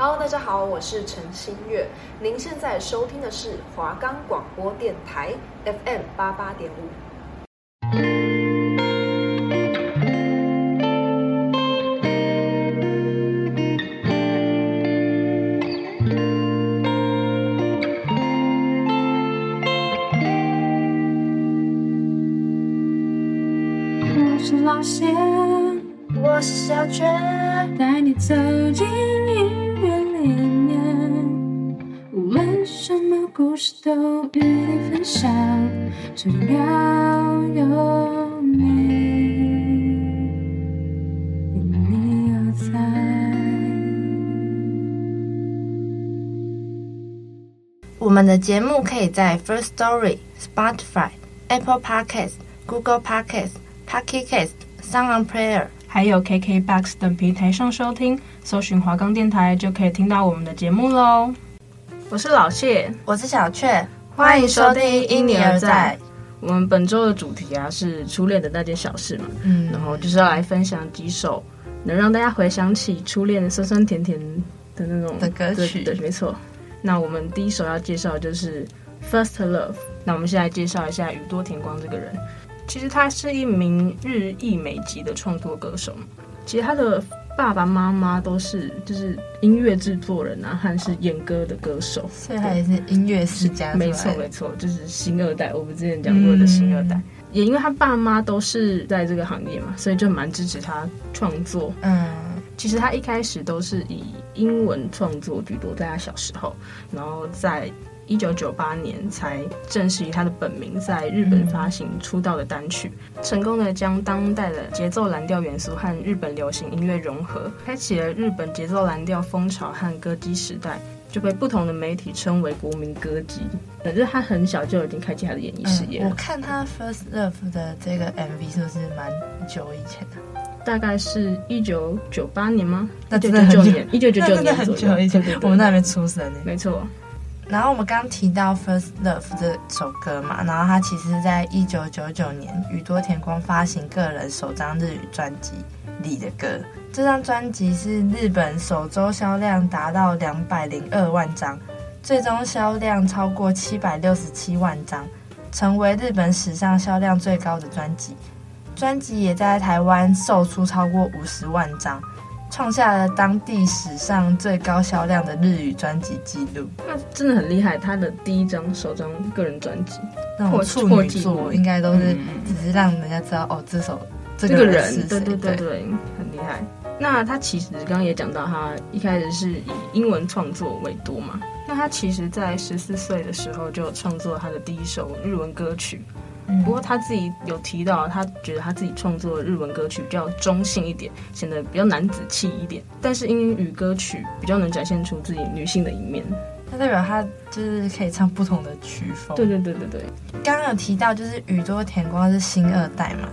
好大家好，我是陈新月。您现在收听的是华冈广播电台 FM 八八点五。只要有你，有你而在。我们的节目可以在 First Story、Spotify、Apple Podcast、Google Podcast、Pocket Cast、Sound On Player，还有 KKBOX 等平台上收听，搜寻华冈电台就可以听到我们的节目喽。我是老谢，我是小雀，欢迎收听《因你而在》。我们本周的主题啊是初恋的那件小事嘛，嗯，然后就是要来分享几首能让大家回想起初恋酸酸甜甜的那种的歌曲，对，没错。那我们第一首要介绍的就是《First Love》。那我们现在介绍一下宇多田光这个人。其实他是一名日裔美籍的创作歌手。其实他的爸爸妈妈都是就是音乐制作人啊，还是演歌的歌手，所以他也是音乐世家。没错没错，就是新二代。我们之前讲过的新二代，嗯、也因为他爸妈都是在这个行业嘛，所以就蛮支持他创作。嗯，其实他一开始都是以英文创作居多，在他小时候，然后在一九九八年才正式以他的本名在日本发行出道的单曲，嗯、成功的将当代的节奏蓝调元素和日本流行音乐融合，开启了日本节奏蓝调风潮和歌姬时代，就被不同的媒体称为国民歌姬。反正他很小就已经开启他的演艺事业，嗯。我看他 First Love 的这个 MV 是不是蛮久以前的？大概是一九九八年吗？那真的很久，一九九九年左右以前，我们那还没出生呢。没错。然后我们刚提到《First Love》这首歌嘛，然后它其实在一九九九年宇多田光发行个人首张日语专辑里的歌。这张专辑是日本首周销量达到两百零二万张，最终销量超过七百六十七万张，成为日本史上销量最高的专辑。专辑也在台湾售出超过五十万张。创下了当地史上最高销量的日语专辑记录，那真的很厉害。他的第一张首张个人专辑，那种处女作应该都是只是让人家知道、嗯、哦，这首这个人是谁，对对对对，很厉害。那他其实刚刚也讲到，他一开始是以英文创作为多嘛。那他其实在十四岁的时候就创作他的第一首日文歌曲。不过他自己有提到，他觉得他自己创作的日文歌曲比较中性一点，显得比较男子气一点。但是英语歌曲比较能展现出自己女性的一面。那代表他就是可以唱不同的曲风。对对对对对。刚刚有提到，就是宇多田光是新二代嘛。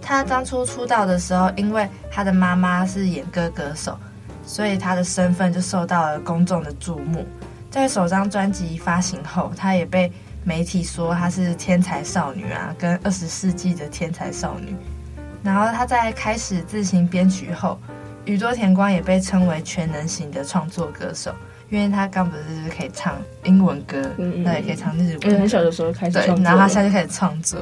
他当初出道的时候，因为他的妈妈是演歌歌手，所以他的身份就受到了公众的注目。在首张专辑发行后，他也被。媒体说她是天才少女啊，跟二十世纪的天才少女。然后她在开始自行编曲后，宇多田光也被称为全能型的创作歌手，因为他刚不是可以唱英文歌，那、也可以唱日文。因为很小的时候开始创作，然后他现在就开始创作。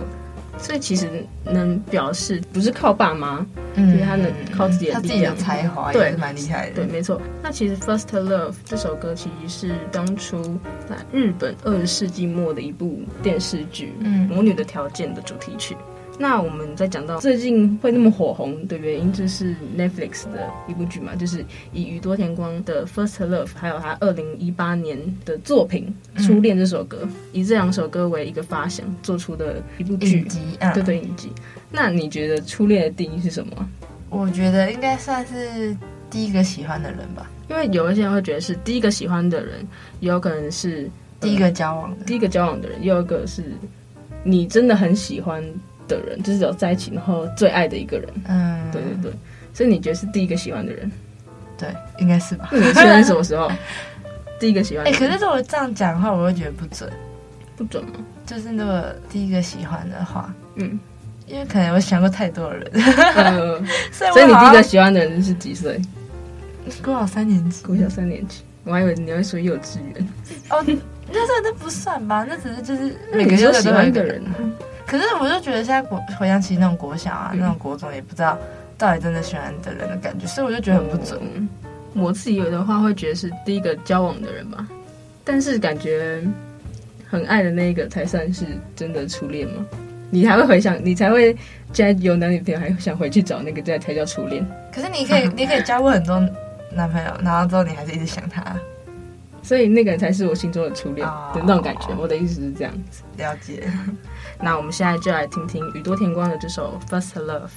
所以其实能表示不是靠爸妈，嗯，就是他能靠自己的力量，他自己的才华，对，蛮厉害的。对，没错。那其实《First Love》这首歌其实是当初在日本二十世纪末的一部电视剧《嗯、魔女的条件》的主题曲。那我们再讲到最近会那么火红的原因，就是 Netflix 的一部剧嘛，就是以宇多田光的《First Love》还有他二零一八年的作品《初恋》这首歌，嗯、以这两首歌为一个发想做出的一部剧集，啊、对对，影集。那你觉得初恋的定义是什么？我觉得应该算是第一个喜欢的人吧，因为有一些人会觉得是第一个喜欢的人，也有可能是第一个交往的，第一个交往的人，也有一个是你真的很喜欢。的人就是有在一起然后最爱的一个人，嗯，对对对，所以你觉得是第一个喜欢的人？对，应该是吧？你现在什么时候 第一个喜欢的人？哎、欸，可是如果这样讲的话，我会觉得不准，不准吗？就是那个第一个喜欢的话，嗯，因为可能我想过太多的人，嗯、所以所以你第一个喜欢的人是几岁？国小三年级，国小三年级，我还以为你会说幼稚园。哦，那算那不算吧？那只是就是每个都喜欢一个人。可是我就觉得现在国回想起那种国小啊，嗯、那种国中，也不知道到底真的喜欢的人的感觉，所以我就觉得很不准。嗯、我自己有的话会觉得是第一个交往的人吧，但是感觉很爱的那一个才算是真的初恋吗？你还会回想，你才会现在有男女朋友还想回去找那个，这才叫初恋。可是你可以，你可以交过很多男朋友，然后之后你还是一直想他，所以那个人才是我心中的初恋的那种感觉。我的意思是这样子，了解。那我们现在就来听听宇多田光的这首《First Love》。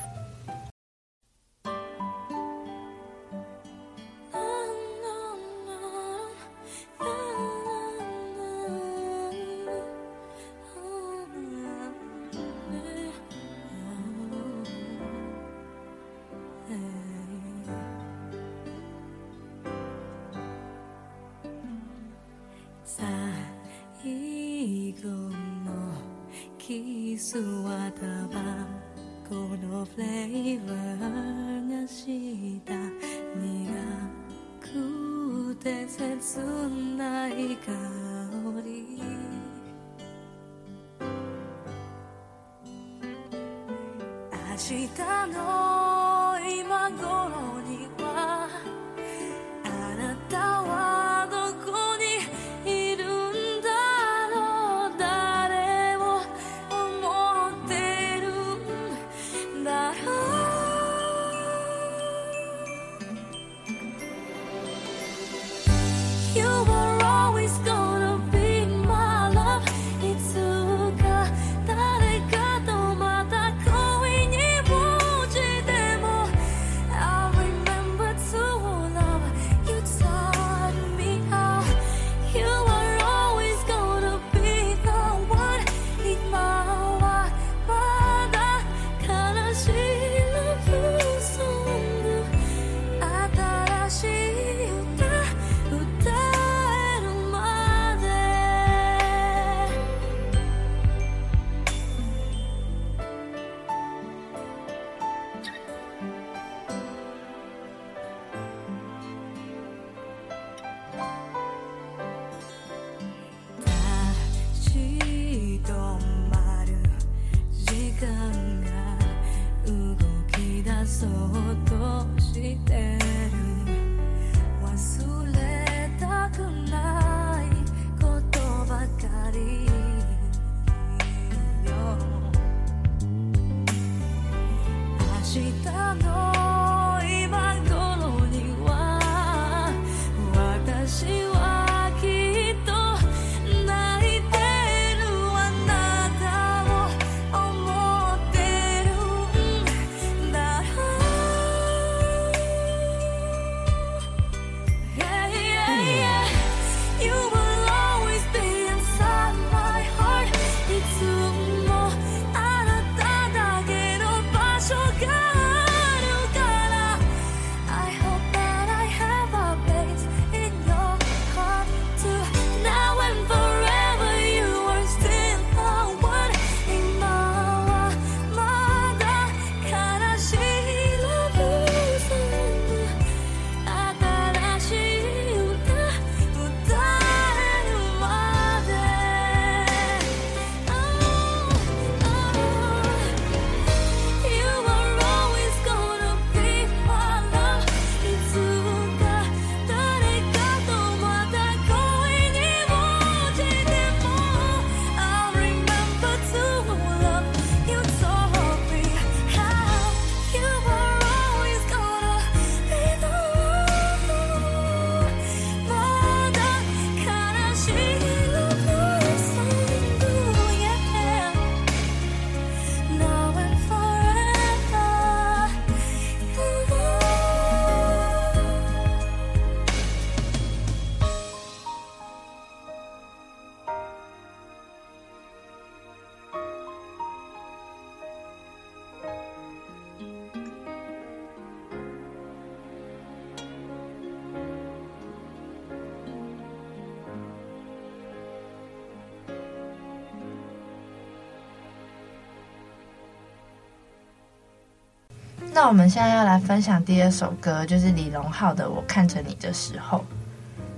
那我们现在要来分享第二首歌，就是李荣浩的《我看着你的时候》。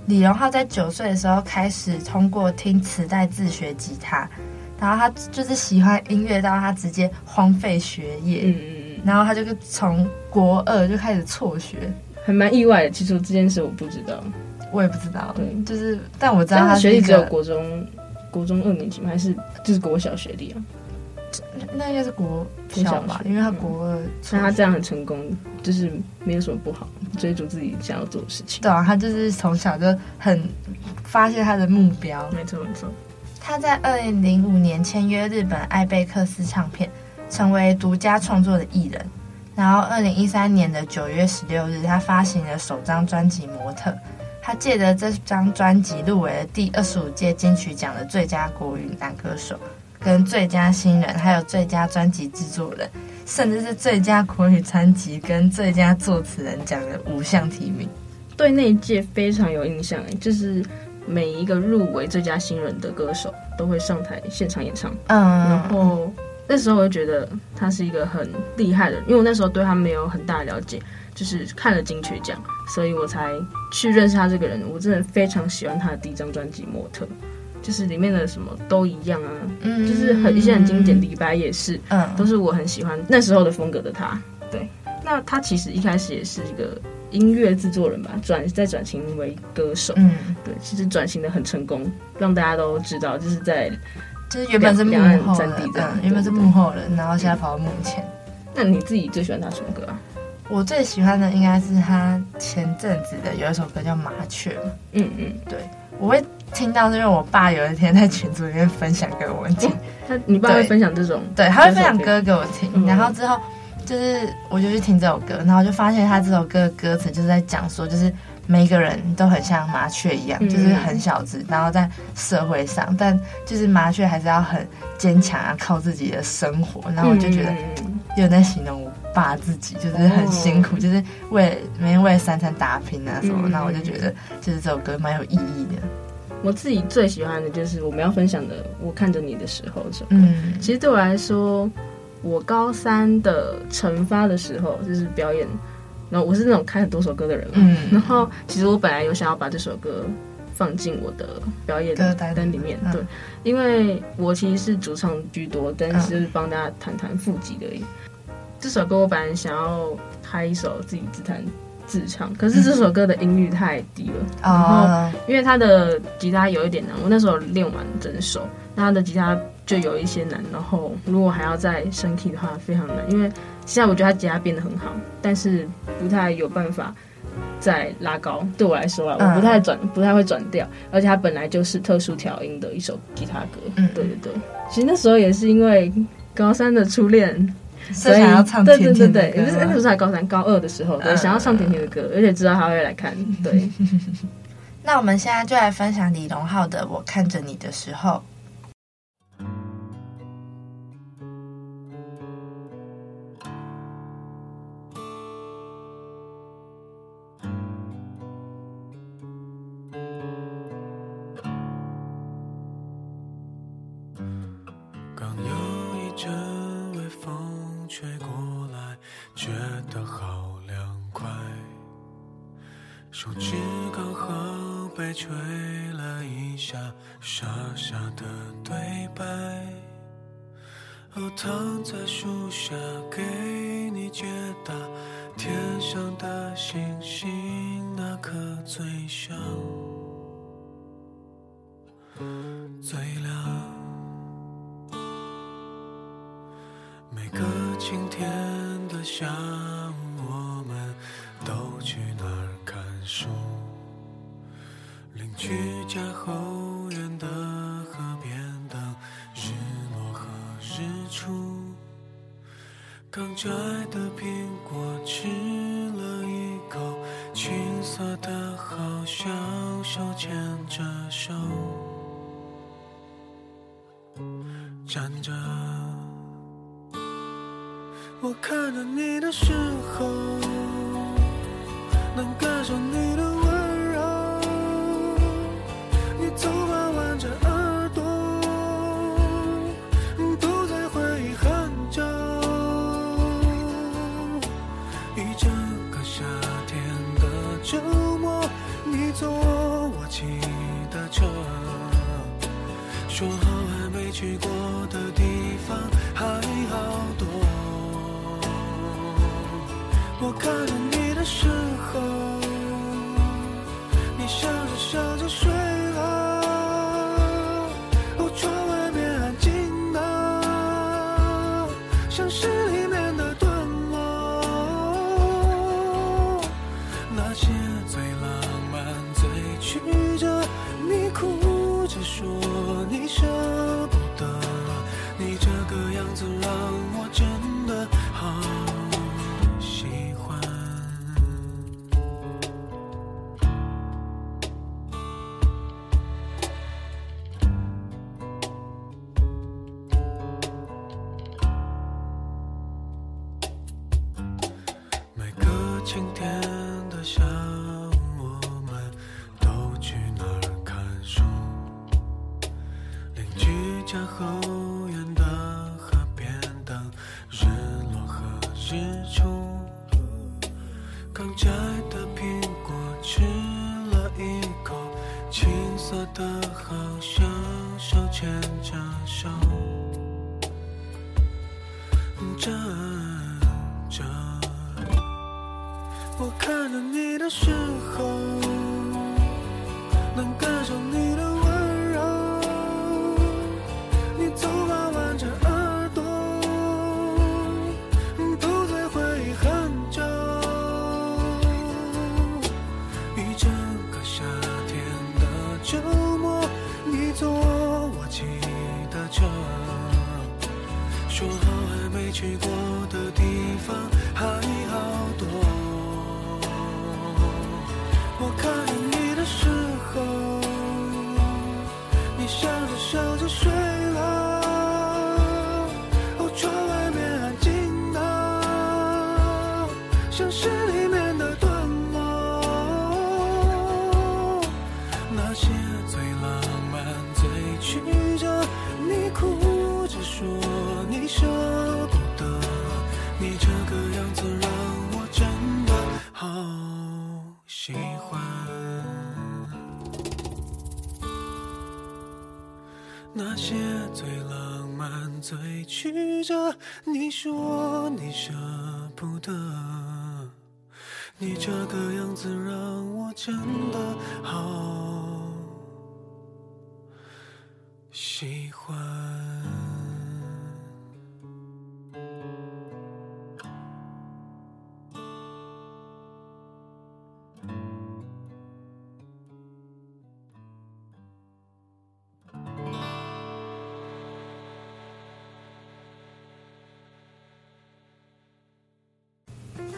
李荣浩在九岁的时候开始通过听磁带自学吉他，然后他就是喜欢音乐到他直接荒废学业，嗯嗯嗯，然后他就从国二就开始辍学，还蛮意外的。其实这件事我不知道，我也不知道，对，就是但我知道他学历只有国中，国中二年级吗？还是就是国小学历啊？那应该是国小吧，因为他国二，所以他这样很成功，就是没有什么不好，追逐自己想要做的事情。对啊，他就是从小就很发现他的目标。没错没错。他在二零零五年签约日本艾贝克斯唱片，成为独家创作的艺人。然后二零一三年的九月十六日，他发行了首张专辑《模特》。他借着这张专辑入围了第二十五届金曲奖的最佳国语男歌手。跟最佳新人，还有最佳专辑制作人，甚至是最佳国语专辑跟最佳作词人奖的五项提名，对那一届非常有印象。就是每一个入围最佳新人的歌手都会上台现场演唱。嗯，然后那时候我就觉得他是一个很厉害的，因为我那时候对他没有很大的了解，就是看了金曲奖，所以我才去认识他这个人。我真的非常喜欢他的第一张专辑《模特》。就是里面的什么都一样啊，嗯，就是很一些很经典，李白也是，嗯，都是我很喜欢那时候的风格的他。对，那他其实一开始也是一个音乐制作人吧，转再转型为歌手，嗯，对，其实转型的很成功，让大家都知道，就是在就是原本是幕后的，嗯，原本是幕后人，然后现在跑到幕前。那你自己最喜欢他什么歌啊？我最喜欢的应该是他前阵子的有一首歌叫《麻雀》，嗯嗯，对，我会。听到是因为我爸有一天在群组里面分享给我听，他你爸会分享这种，对，他会分享歌给我听，然后之后就是我就去听这首歌，然后就发现他这首歌的歌词就是在讲说，就是每个人都很像麻雀一样，就是很小只，然后在社会上，但就是麻雀还是要很坚强啊，靠自己的生活。然后我就觉得有在形容我爸自己，就是很辛苦，就是为每天为了三餐打拼啊什么。那我就觉得就是这首歌蛮有意义的。我自己最喜欢的就是我们要分享的《我看着你的时候》这首歌。嗯，其实对我来说，我高三的成发的时候就是表演，然后我是那种开很多首歌的人嘛。嗯，然后其实我本来有想要把这首歌放进我的表演歌单里面，对，因为我其实是主唱居多，但是帮大家弹弹副击而已。这首歌我本来想要开一首自己自弹。自唱，可是这首歌的音域太低了，嗯、然后因为他的吉他有一点难，我那时候练完整首，那他的吉他就有一些难，然后如果还要再升 key 的话，非常难。因为现在我觉得他吉他变得很好，但是不太有办法再拉高。对我来说啊，我不太转，不太会转调，而且他本来就是特殊调音的一首吉他歌。嗯，对对对，其实那时候也是因为高三的初恋。所以想要唱甜甜的歌，对对对对，不是那时候才高三、高二的时候，对，想要唱甜甜的歌，而且知道他会来看，对。那我们现在就来分享李荣浩的《我看着你的时候》。晴天的下午，我们都去哪儿看书？邻居家后院的河边等日落和日出。刚摘的苹果吃了一口，青涩的，好像手牵着手。我看着你的时候，能感受你的温柔。你头发挽着耳朵，都在回忆很久。一整个夏天的周末，你坐我骑的车，说好还没去过的地方还好多。我看着你的时候你笑着笑着睡了哦窗外面安静了像诗里面的段落那些最浪漫最曲折你哭着说你舍不得你这个样子让我真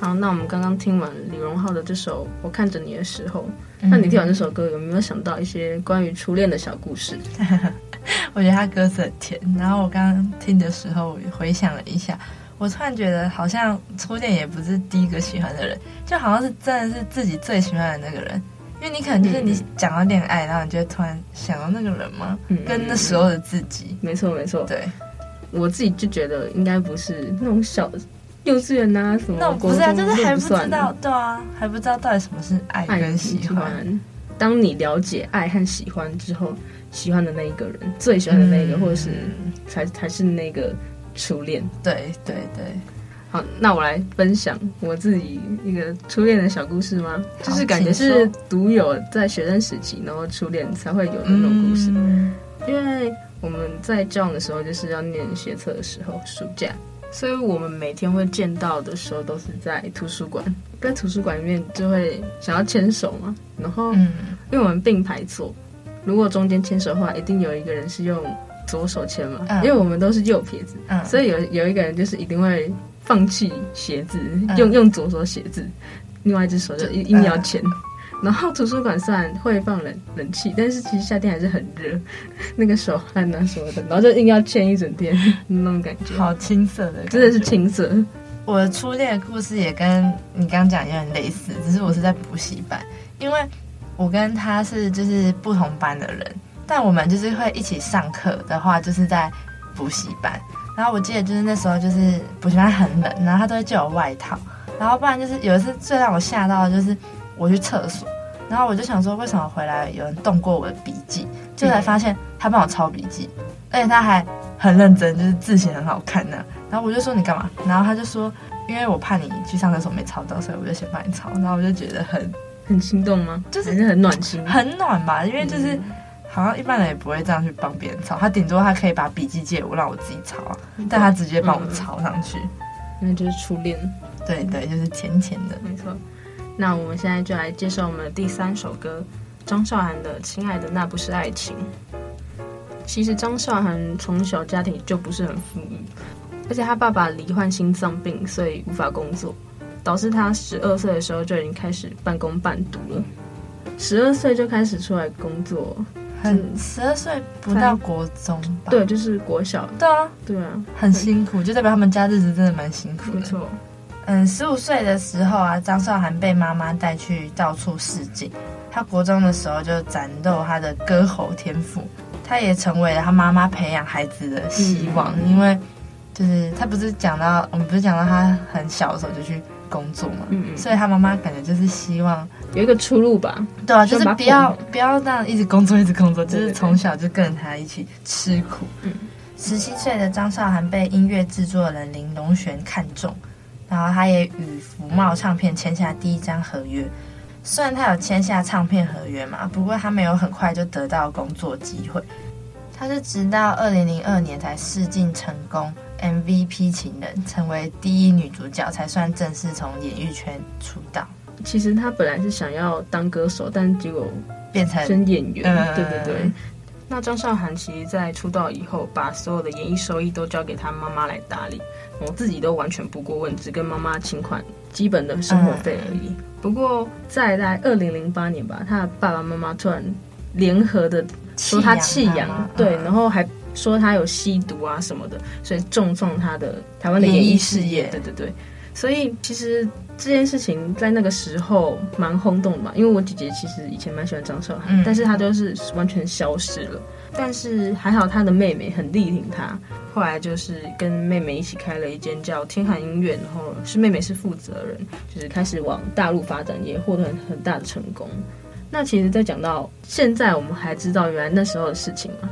好，那我们刚刚听完李荣浩的这首《我看着你的时候》，那你听完这首歌有没有想到一些关于初恋的小故事？我觉得他歌词很甜，然后我刚刚听的时候回想了一下，我突然觉得好像初恋也不是第一个喜欢的人，就好像是真的是自己最喜欢的那个人，因为你可能就是你讲到恋爱，然后你就突然想到那个人吗？嗯，跟那时候的自己，没错没错，对，我自己就觉得应该不是那种小的。幼稚园啊什么？那不是啊，就是还不知道，对啊，还不知道到底什么是爱跟喜欢。当你了解爱和喜欢之后，喜欢的那一个人，最喜欢的那一个，嗯、或者是才才是那个初恋。对对对。好，那我来分享我自己一个初恋的小故事吗？就是感觉是独有在学生时期，然后初恋才会有的那种故事。嗯、因为我们在交往的时候，就是要念学测的时候，暑假。所以我们每天会见到的时候，都是在图书馆，在图书馆里面就会想要牵手嘛。然后，因为我们并排坐，如果中间牵手的话，一定有一个人是用左手牵嘛，因为我们都是右撇子，所以有有一个人就是一定会放弃写字，用用左手写字，另外一只手就硬要牵。然后图书馆虽然会放冷冷气，但是其实夏天还是很热，那个手汗啊什么的，然后就硬要牵一整天，那种感觉。好青涩的，真的是青涩。我的初恋的故事也跟你刚刚讲有点类似，只是我是在补习班，因为我跟他是就是不同班的人，但我们就是会一起上课的话，就是在补习班。然后我记得就是那时候就是补习班很冷，然后他都会借我外套，然后不然就是有一次最让我吓到的就是我去厕所。然后我就想说，为什么回来有人动过我的笔记？就才发现他帮我抄笔记，而且他还很认真，就是字写很好看呢。然后我就说你干嘛？然后他就说，因为我怕你去上厕所没抄到，所以我就先帮你抄。然后我就觉得很很心动吗？就是很暖心，很暖吧？因为就是。好像一般人也不会这样去帮别人抄，他顶多他可以把笔记借我，让我自己抄啊，但他直接帮我抄上去，那、嗯、就是初恋。对对，就是浅浅的，没错。那我们现在就来介绍我们的第三首歌，张韶涵的《亲爱的那不是爱情》。其实张韶涵从小家庭就不是很富裕，而且她爸爸罹患心脏病，所以无法工作，导致她十二岁的时候就已经开始半工半读了。十二岁就开始出来工作。很十二岁不到国中吧？对，就是国小。对啊，对啊，很辛苦，就代表他们家日子真的蛮辛苦的。没错。嗯，十五岁的时候啊，张韶涵被妈妈带去到处试镜。他国中的时候就展露他的歌喉天赋，他也成为了他妈妈培养孩子的希望。嗯、因为就是他不是讲到，我们不是讲到他很小的时候就去。工作嘛，嗯嗯，所以他妈妈感觉就是希望有一个出路吧，对啊，就是不要不要这样一直工作一直工作，就是从小就跟着他一起吃苦。嗯，十七岁的张韶涵被音乐制作人林隆璇看中，然后他也与福茂唱片签下第一张合约。虽然他有签下唱片合约嘛，不过他没有很快就得到工作机会，他是直到二零零二年才试镜成功。MVP 情人成为第一女主角，才算正式从演艺圈出道。其实他本来是想要当歌手，但结果变成演员。呃、对对对。那张韶涵其实，在出道以后，把所有的演艺收益都交给他妈妈来打理，我自己都完全不过问，只跟妈妈请款基本的生活费而已。呃、不过在在二零零八年吧，他的爸爸妈妈突然联合的说他弃养，对，然后还。说他有吸毒啊什么的，所以重创他的台湾的演艺事业。对对对，所以其实这件事情在那个时候蛮轰动的嘛。因为我姐姐其实以前蛮喜欢张韶涵，嗯、但是她就是完全消失了。但是还好她的妹妹很力挺她，后来就是跟妹妹一起开了一间叫天涵音乐，然后是妹妹是负责人，就是开始往大陆发展，也获得很很大的成功。那其实，在讲到现在，我们还知道原来那时候的事情嘛。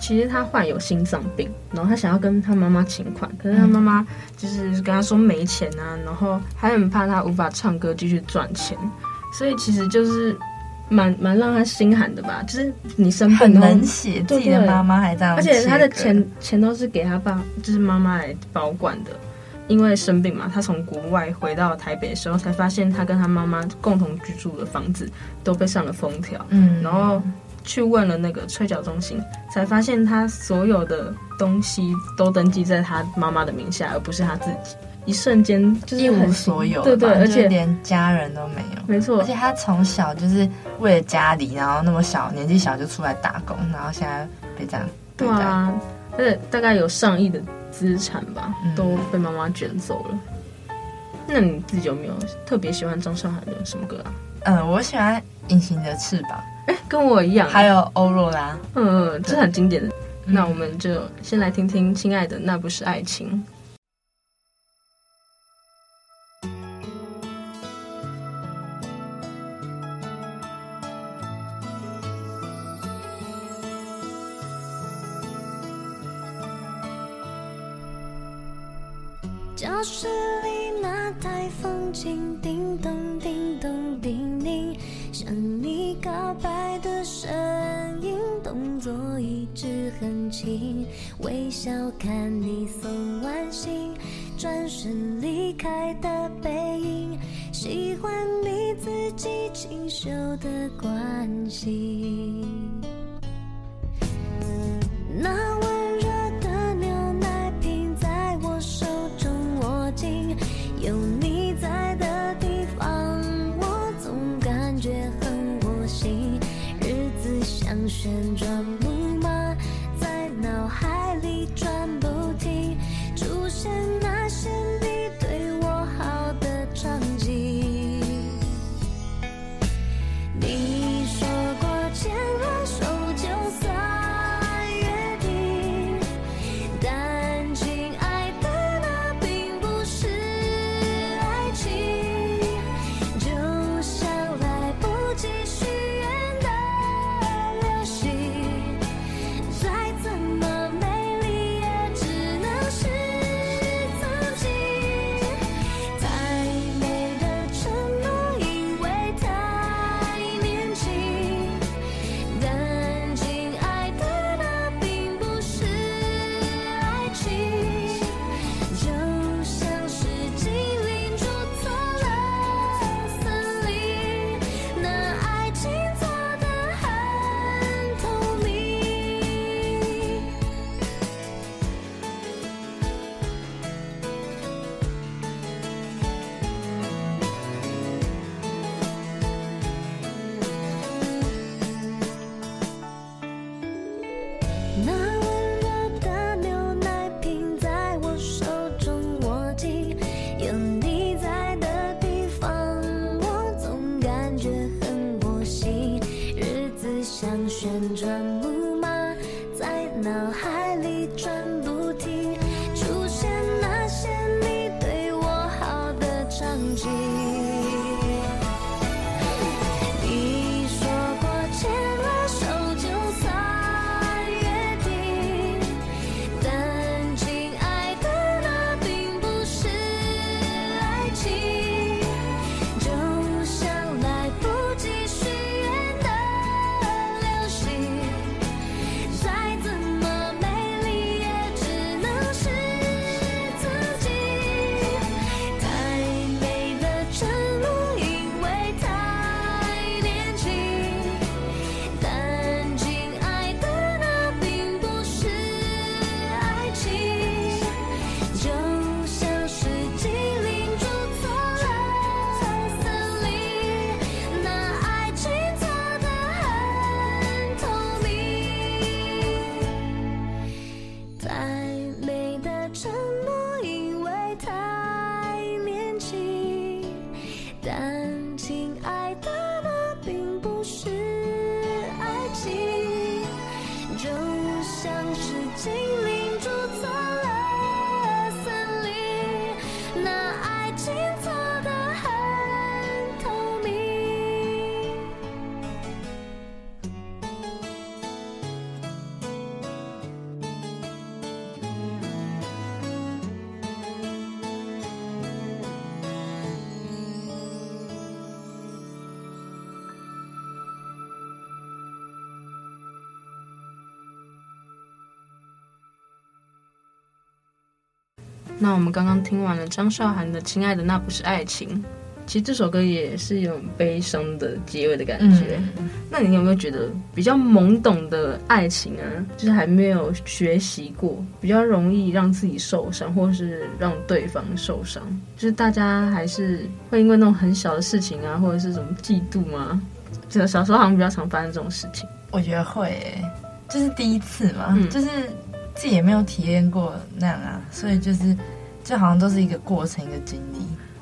其实他患有心脏病，然后他想要跟他妈妈请款，可是他妈妈就是跟他说没钱啊，然后还很怕他无法唱歌继续赚钱，所以其实就是蛮蛮让他心寒的吧。就是你生病很能写，自己的妈妈还这样，而且他的钱钱都是给他爸，就是妈妈来保管的。因为生病嘛，他从国外回到台北的时候，才发现他跟他妈妈共同居住的房子都被上了封条，嗯，然后。去问了那个催缴中心，才发现他所有的东西都登记在他妈妈的名下，而不是他自己。一瞬间就是一无所有，对对，而且连家人都没有。没错，而且他从小就是为了家里，然后那么小年纪小就出来打工，然后现在被这样对啊，而且大概有上亿的资产吧，都被妈妈卷走了。嗯、那你自己有没有特别喜欢张韶涵的什么歌啊？嗯，我喜欢《隐形的翅膀》。跟我一样，还有欧若拉，嗯嗯，这很经典的。嗯、那我们就先来听听《亲爱的那不是爱情》。旋转。那我们刚刚听完了张韶涵的《亲爱的，那不是爱情》，其实这首歌也是有悲伤的结尾的感觉。嗯、那你有没有觉得比较懵懂的爱情啊，就是还没有学习过，比较容易让自己受伤，或是让对方受伤？就是大家还是会因为那种很小的事情啊，或者是什么嫉妒吗？这个小时候好像比较常发生这种事情。我觉得会、欸，就是第一次嘛，嗯、就是。自己也没有体验过那样啊，所以就是，就好像都是一个过程，一个经历。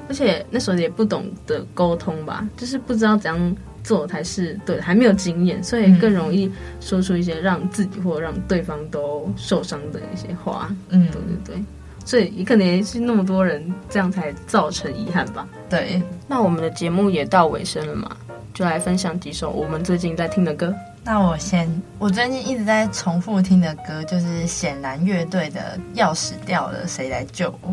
而且那时候也不懂得沟通吧，就是不知道怎样做才是对，还没有经验，所以更容易说出一些让自己或让对方都受伤的一些话。嗯，对对对，所以也可能也是那么多人这样才造成遗憾吧。对，那我们的节目也到尾声了嘛，就来分享几首我们最近在听的歌。那我先，我最近一直在重复听的歌就是显然乐队的《钥匙掉了，谁来救我》。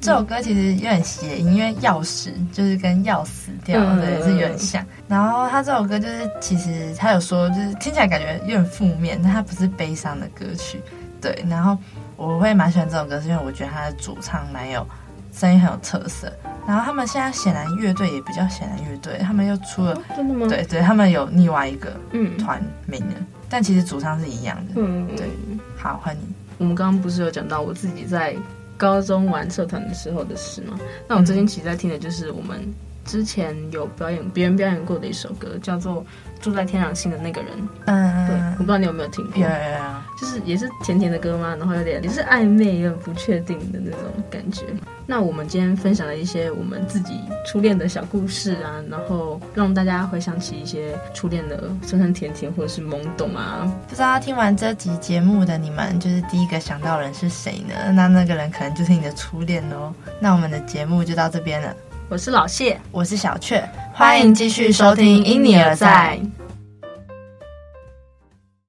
这首歌其实有点谐音，因为钥匙就是跟钥死掉了，对，是有点像。然后他这首歌就是，其实他有说，就是听起来感觉有点负面，但他不是悲伤的歌曲。对，然后我会蛮喜欢这首歌，是因为我觉得他的主唱蛮有。声音很有特色，然后他们现在显然乐队也比较显然乐队，他们又出了，真的吗？对对，他们有另外一个嗯团名了，嗯、但其实主唱是一样的。嗯，对。好，欢迎。我们刚刚不是有讲到我自己在高中玩社团的时候的事吗？那我最近其实在听的就是我们之前有表演别人表演过的一首歌，叫做《住在天狼星的那个人》。嗯，对，我不知道你有没有听过。有有有。就是也是甜甜的歌吗？然后有点也是暧昧有点不确定的那种感觉。那我们今天分享了一些我们自己初恋的小故事啊，然后让大家回想起一些初恋的酸酸甜甜或者是懵懂啊。不知道听完这集节目的你们，就是第一个想到的人是谁呢？那那个人可能就是你的初恋哦。那我们的节目就到这边了。我是老谢，我是小雀，欢迎继续收听《因你而在》。